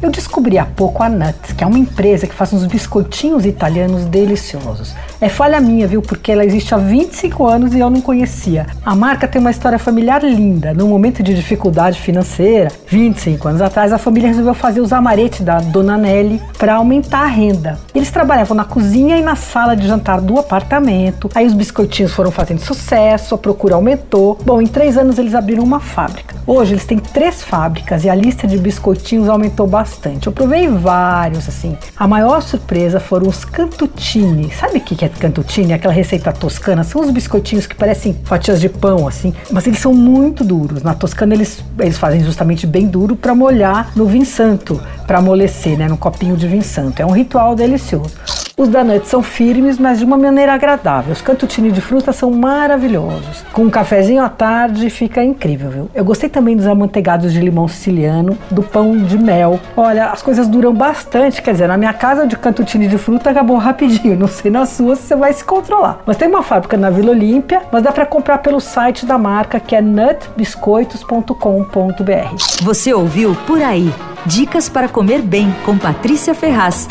Eu descobri há pouco a Nut, que é uma empresa que faz uns biscoitinhos italianos deliciosos. É falha minha, viu? Porque ela existe há 25 anos e eu não conhecia. A marca tem uma história familiar linda. No momento de dificuldade financeira, 25 anos atrás, a família resolveu fazer os amaretes da Dona Nelly para aumentar a renda. Eles trabalhavam na cozinha e na sala de jantar do apartamento. Aí os biscoitinhos foram fazendo sucesso, a procura aumentou. Bom, em três anos eles abriram uma fábrica. Hoje eles têm três fábricas e a lista de biscoitinhos aumentou bastante. Eu provei vários, assim. A maior surpresa foram os cantutini. Sabe o que é cantutini? Aquela receita toscana. São os biscoitinhos que parecem fatias de pão, assim. Mas eles são muito duros. Na Toscana eles, eles fazem justamente bem duro para molhar no vinho santo, para amolecer, né? No copinho de vinho santo. É um ritual delicioso. Os danetes são firmes, mas de uma maneira agradável. Os cantutini de fruta são maravilhosos. Com um cafezinho à tarde fica incrível, viu? Eu gostei também dos amanteigados de limão siciliano, do pão de mel. Olha, as coisas duram bastante, quer dizer, na minha casa de cantutini de fruta acabou rapidinho. Não sei na sua se você vai se controlar. Mas tem uma fábrica na Vila Olímpia, mas dá para comprar pelo site da marca que é nutbiscoitos.com.br. Você ouviu Por Aí. Dicas para comer bem com Patrícia Ferraz.